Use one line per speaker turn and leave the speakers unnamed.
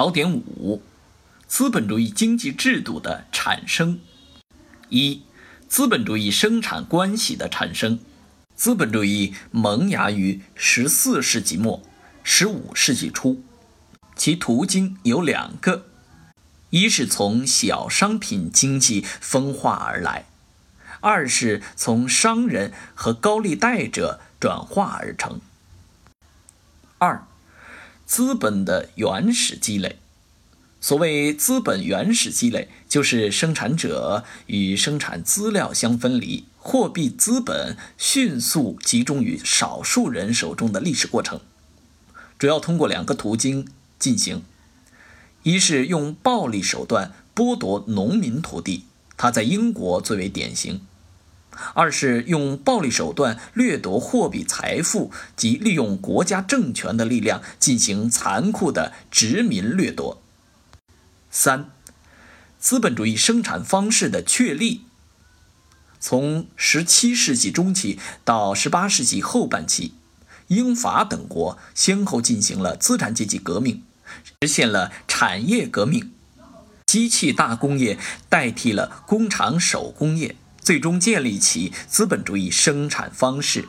考点五：资本主义经济制度的产生。一、资本主义生产关系的产生。资本主义萌芽于十四世纪末、十五世纪初，其途径有两个：一是从小商品经济分化而来，二是从商人和高利贷者转化而成。二、资本的原始积累。所谓资本原始积累，就是生产者与生产资料相分离，货币资本迅速集中于少数人手中的历史过程。主要通过两个途径进行：一是用暴力手段剥夺农民土地，它在英国最为典型；二是用暴力手段掠夺货币财富及利用国家政权的力量进行残酷的殖民掠夺。三、资本主义生产方式的确立。从17世纪中期到18世纪后半期，英法等国先后进行了资产阶级革命，实现了产业革命，机器大工业代替了工厂手工业，最终建立起资本主义生产方式。